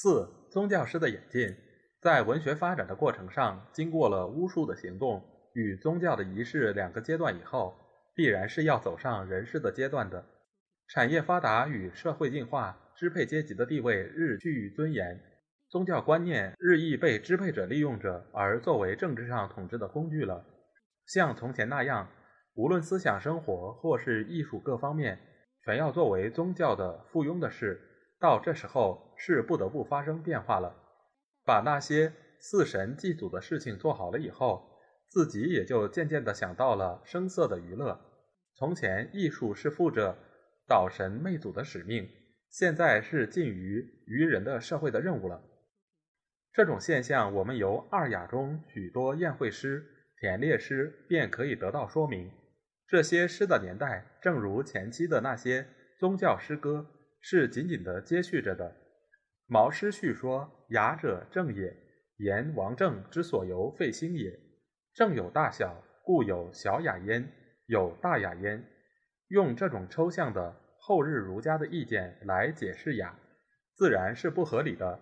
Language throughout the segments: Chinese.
四、宗教师的演进，在文学发展的过程上，经过了巫术的行动与宗教的仪式两个阶段以后，必然是要走上人事的阶段的。产业发达与社会进化，支配阶级的地位日趋于尊严，宗教观念日益被支配者利用着，而作为政治上统治的工具了。像从前那样。无论思想生活或是艺术各方面，全要作为宗教的附庸的事，到这时候是不得不发生变化了。把那些祀神祭祖的事情做好了以后，自己也就渐渐地想到了声色的娱乐。从前艺术是负着祷神媚祖的使命，现在是尽于愚人的社会的任务了。这种现象，我们由二雅中许多宴会诗、田猎诗便可以得到说明。这些诗的年代，正如前期的那些宗教诗歌，是紧紧地接续着的。毛诗序说：“雅者正也，言王政之所由废兴也。正有大小，故有小雅焉，有大雅焉。”用这种抽象的后日儒家的意见来解释雅，自然是不合理的。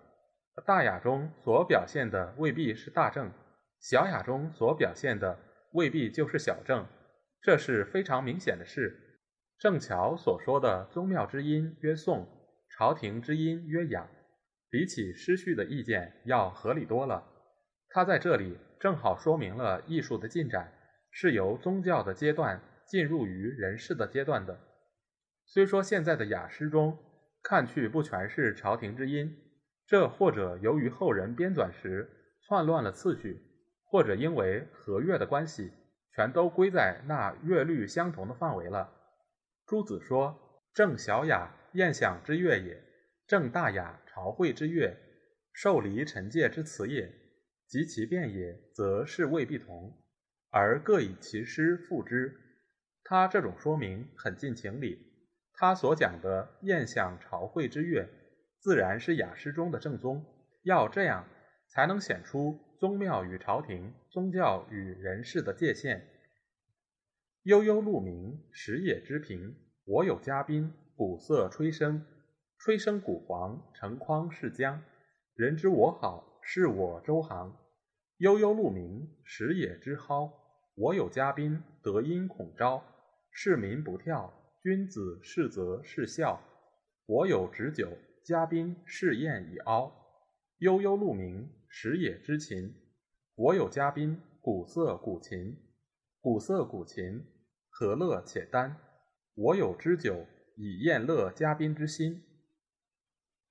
大雅中所表现的未必是大正，小雅中所表现的未必就是小正。这是非常明显的事。正巧所说的宗庙之音曰颂，朝廷之音曰雅，比起诗序的意见要合理多了。他在这里正好说明了艺术的进展是由宗教的阶段进入于人世的阶段的。虽说现在的雅诗中看去不全是朝廷之音，这或者由于后人编纂时篡乱了次序，或者因为和乐的关系。全都归在那乐律相同的范围了。朱子说：“正小雅，宴享之乐也；正大雅，朝会之乐，受离尘界之词也。及其变也，则是未必同，而各以其师复之。”他这种说明很近情理。他所讲的宴享朝会之乐，自然是雅诗中的正宗。要这样，才能显出。宗庙与朝廷、宗教与人世的界限。悠悠鹿鸣，食野之苹。我有嘉宾，鼓瑟吹笙，吹笙鼓簧，成筐是江。人知我好，是我周行。悠悠鹿鸣，食野之蒿。我有嘉宾，德音孔昭。市民不跳，君子是则是孝。我有旨酒，嘉宾试宴已敖。悠悠鹿鸣。食野之琴，我有嘉宾，鼓瑟鼓琴，鼓瑟鼓琴，何乐且丹。我有支酒，以宴乐嘉宾之心。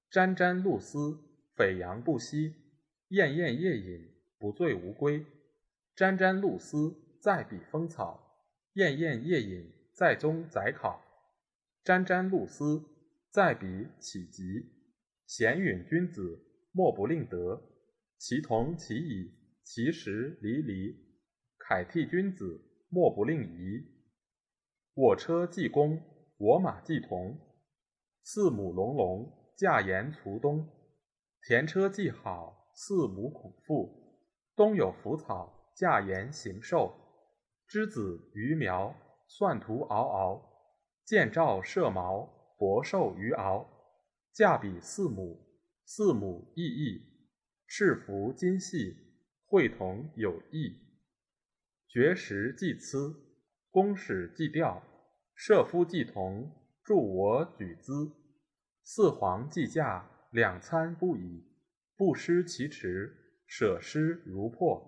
沾沾露丝，悱扬不息，宴宴夜饮，不醉无归。沾沾露丝，在彼风草；宴宴夜饮，在宗载考。沾沾露丝，在彼岂极？闲允君子，莫不令德。其同其异，其实离离。凯替君子，莫不令仪。我车既公，我马既同。四母隆隆，驾言卒东。田车既好，四母恐复。冬有腐草，驾言行寿。之子鱼苗，蒜图嗷嗷。见照射毛，博寿于敖。驾比四母，四母异异。是服今系，会同有异。绝食既疵，公使既调，射夫既同，助我举资。四皇既驾，两餐不已。不失其迟，舍失如破。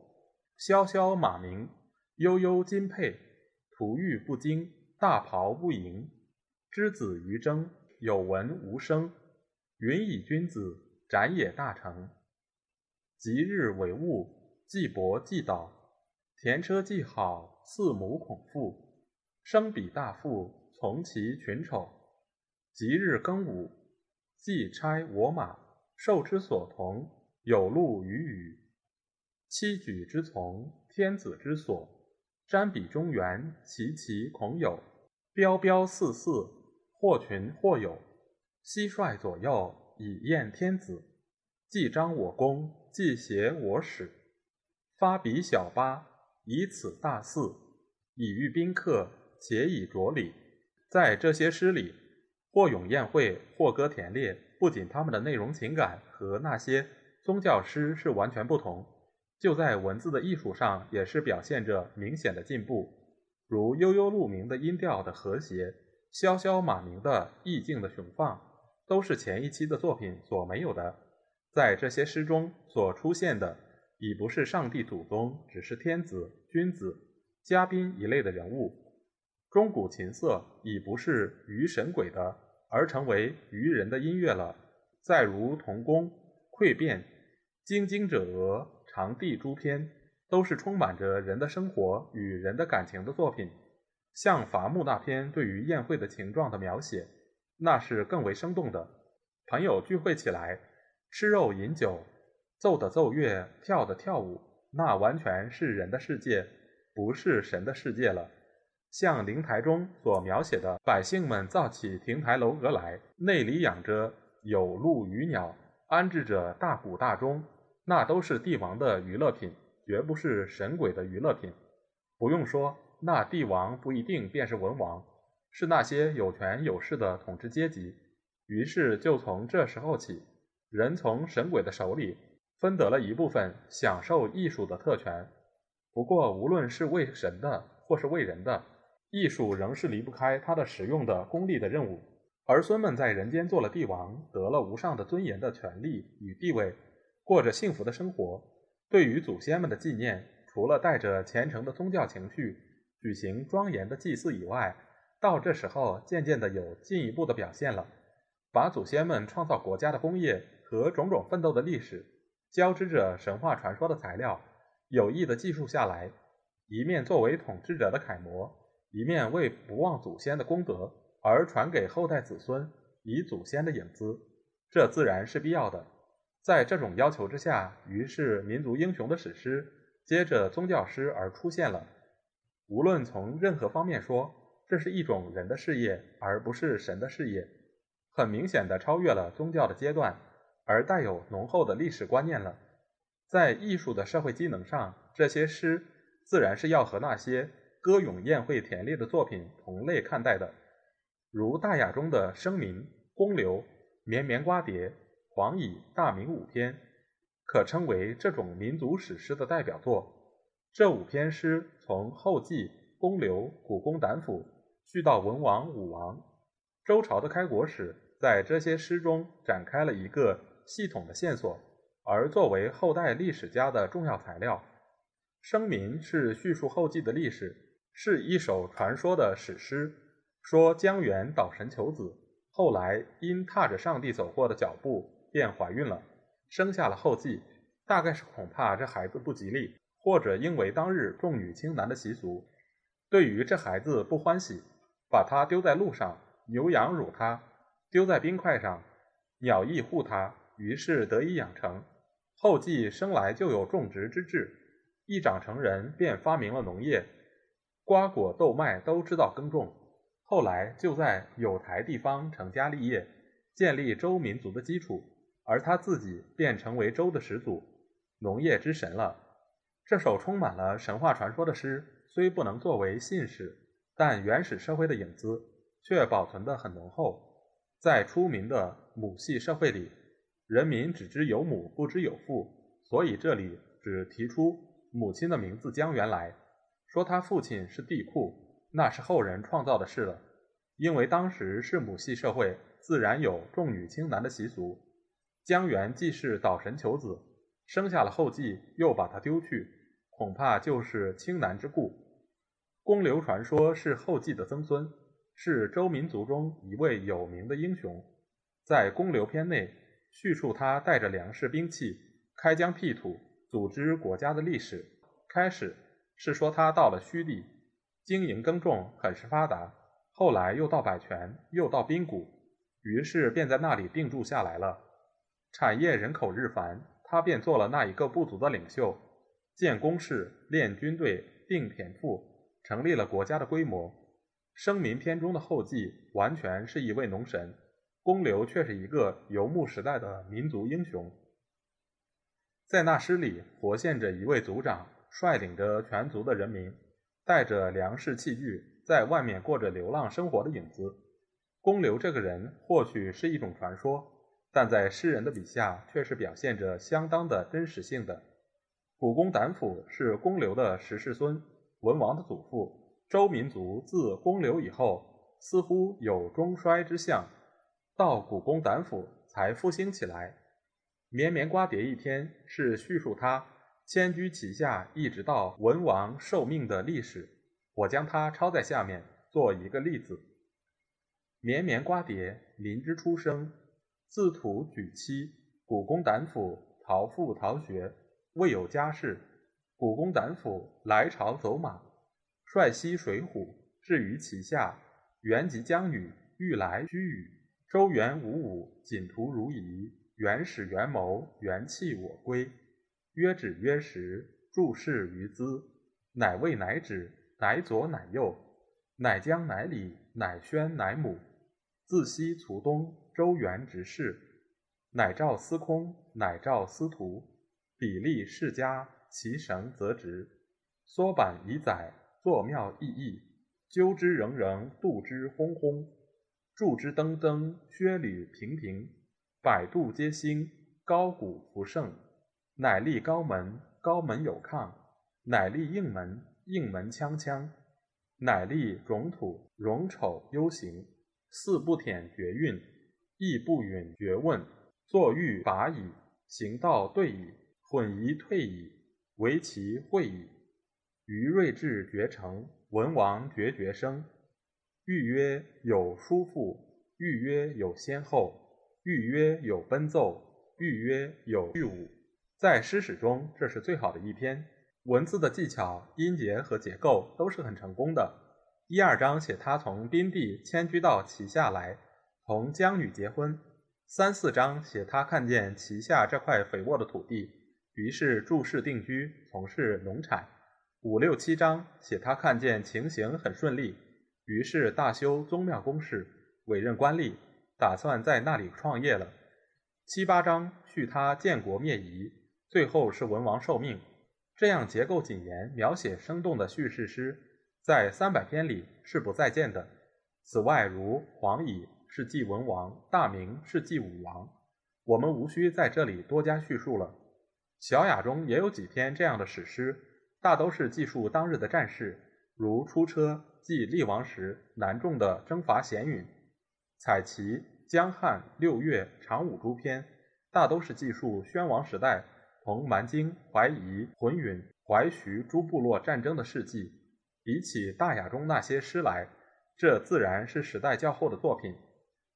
萧萧马鸣，悠悠金佩。徒欲不惊，大袍不盈。之子于征，有闻无声。云以君子，斩也大成。吉日为物，既薄既倒。田车既好，四母恐复。生彼大富，从其群丑。吉日庚午，既差我马，受之所同，有路与羽。七举之从，天子之所。瞻彼中原，其其恐有。彪彪四四，或群或有。蟋蟀左右，以验天子。既彰我功，既协我使。发彼小八，以此大肆，以御宾客，且以着礼。在这些诗里，或咏宴会，或歌田猎，不仅他们的内容情感和那些宗教诗是完全不同，就在文字的艺术上也是表现着明显的进步。如悠悠鹿鸣的音调的和谐，萧萧马鸣的意境的雄放，都是前一期的作品所没有的。在这些诗中所出现的。已不是上帝祖宗，只是天子、君子、嘉宾一类的人物。钟鼓琴瑟已不是愚神鬼的，而成为愚人的音乐了。再如童工、馈变、精精者鹅、长地诸篇，都是充满着人的生活与人的感情的作品。像伐木那篇对于宴会的情状的描写，那是更为生动的。朋友聚会起来，吃肉饮酒。奏的奏乐，跳的跳舞，那完全是人的世界，不是神的世界了。像灵台中所描写的，百姓们造起亭台楼阁来，内里养着有鹿鱼鸟，安置着大鼓大钟，那都是帝王的娱乐品，绝不是神鬼的娱乐品。不用说，那帝王不一定便是文王，是那些有权有势的统治阶级。于是就从这时候起，人从神鬼的手里。分得了一部分享受艺术的特权。不过，无论是为神的，或是为人的，艺术仍是离不开他的使用的功利的任务。儿孙们在人间做了帝王，得了无上的尊严的权利与地位，过着幸福的生活。对于祖先们的纪念，除了带着虔诚的宗教情绪举行庄严的祭祀以外，到这时候渐渐的有进一步的表现了，把祖先们创造国家的功业和种种奋斗的历史。交织着神话传说的材料，有意的记述下来，一面作为统治者的楷模，一面为不忘祖先的功德而传给后代子孙，以祖先的影子，这自然是必要的。在这种要求之下，于是民族英雄的史诗，接着宗教诗而出现了。无论从任何方面说，这是一种人的事业，而不是神的事业，很明显的超越了宗教的阶段。而带有浓厚的历史观念了，在艺术的社会机能上，这些诗自然是要和那些歌咏宴会田猎的作品同类看待的。如《大雅》中的《声民》《公刘》《绵绵瓜瓞》《黄蚁》《大明》五篇，可称为这种民族史诗的代表作。这五篇诗从后继公刘、古公胆府，续到文王、武王、周朝的开国史，在这些诗中展开了一个。系统的线索，而作为后代历史家的重要材料，《声民》是叙述后继的历史，是一首传说的史诗。说姜元祷神求子，后来因踏着上帝走过的脚步，便怀孕了，生下了后继。大概是恐怕这孩子不吉利，或者因为当日重女轻男的习俗，对于这孩子不欢喜，把他丢在路上，牛羊辱他；丢在冰块上，鸟翼护他。于是得以养成，后继生来就有种植之志，一长成人便发明了农业，瓜果豆麦都知道耕种。后来就在有台地方成家立业，建立周民族的基础，而他自己便成为周的始祖，农业之神了。这首充满了神话传说的诗，虽不能作为信史，但原始社会的影子却保存得很浓厚。在出名的母系社会里。人民只知有母，不知有父，所以这里只提出母亲的名字姜元来说，他父亲是帝喾，那是后人创造的事了。因为当时是母系社会，自然有重女轻男的习俗。姜元既是祷神求子，生下了后继，又把他丢去，恐怕就是轻男之故。公刘传说是后继的曾孙，是周民族中一位有名的英雄，在公刘篇内。叙述他带着粮食、兵器开疆辟土、组织国家的历史。开始是说他到了虚地，经营耕种很是发达。后来又到百泉，又到滨谷，于是便在那里定住下来了。产业人口日繁，他便做了那一个部族的领袖，建工事，练军队，定田赋，成立了国家的规模。生民篇中的后继完全是一位农神，公刘却是一个游牧时代的民族英雄。在那诗里，活现着一位族长率领着全族的人民，带着粮食器具，在外面过着流浪生活的影子。公刘这个人或许是一种传说，但在诗人的笔下，却是表现着相当的真实性的。古公胆府是公刘的十世孙，文王的祖父。周民族自公刘以后，似乎有中衰之象，到古公胆府才复兴起来。绵绵瓜瓞一天是叙述他迁居其下一直到文王受命的历史，我将它抄在下面做一个例子。绵绵瓜瓞，民之初生，自土举妻。古公胆府逃父逃学，未有家室。古公胆府来朝走马，率西水浒，至于其下，原及江女，欲来居宇。周原武武，锦图如仪。原始元谋，元气我归。曰止曰食，注释于兹。乃位乃止，乃左乃右，乃将乃礼，乃宣乃母。自西卒东，周原直事。乃召司空，乃召司徒。比例世家，其神则直。缩板以载，作庙意义。纠之仍仍，度之轰轰。柱之登登，靴履平平。百度皆兴，高古福盛，乃立高门，高门有抗；乃立应门，应门锵锵；乃立容土，容丑忧形。四不舔绝韵，亦不允绝问。坐欲拔矣，行道对矣，混仪退矣，为其会矣。于睿智绝成，文王绝绝生。欲曰有叔父，欲曰有先后。欲曰有奔奏，欲曰有御舞。在诗史中，这是最好的一篇。文字的技巧、音节和结构都是很成功的。一二章写他从宾地迁居到齐下来，同姜女结婚；三四章写他看见齐下这块肥沃的土地，于是住世定居，从事农产；五六七章写他看见情形很顺利，于是大修宗庙宫室，委任官吏。打算在那里创业了。七八章叙他建国灭夷，最后是文王受命。这样结构谨严、描写生动的叙事诗，在三百篇里是不再见的。此外，如黄乙是祭文王，大明是祭武王，我们无需在这里多加叙述了。小雅中也有几篇这样的史诗，大都是记述当日的战事，如出车记厉王时南仲的征伐咸允。彩旗、江汉、六月、长武诸篇，大都是记述宣王时代从蛮荆、淮夷、浑允、淮徐诸部落战争的事迹。比起大雅中那些诗来，这自然是时代较后的作品。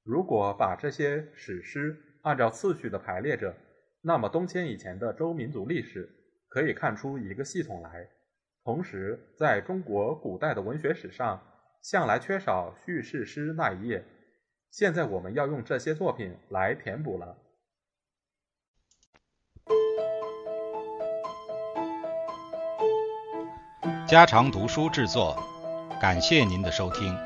如果把这些史诗按照次序的排列着，那么东迁以前的周民族历史可以看出一个系统来。同时，在中国古代的文学史上，向来缺少叙事诗那一页。现在我们要用这些作品来填补了。家常读书制作，感谢您的收听。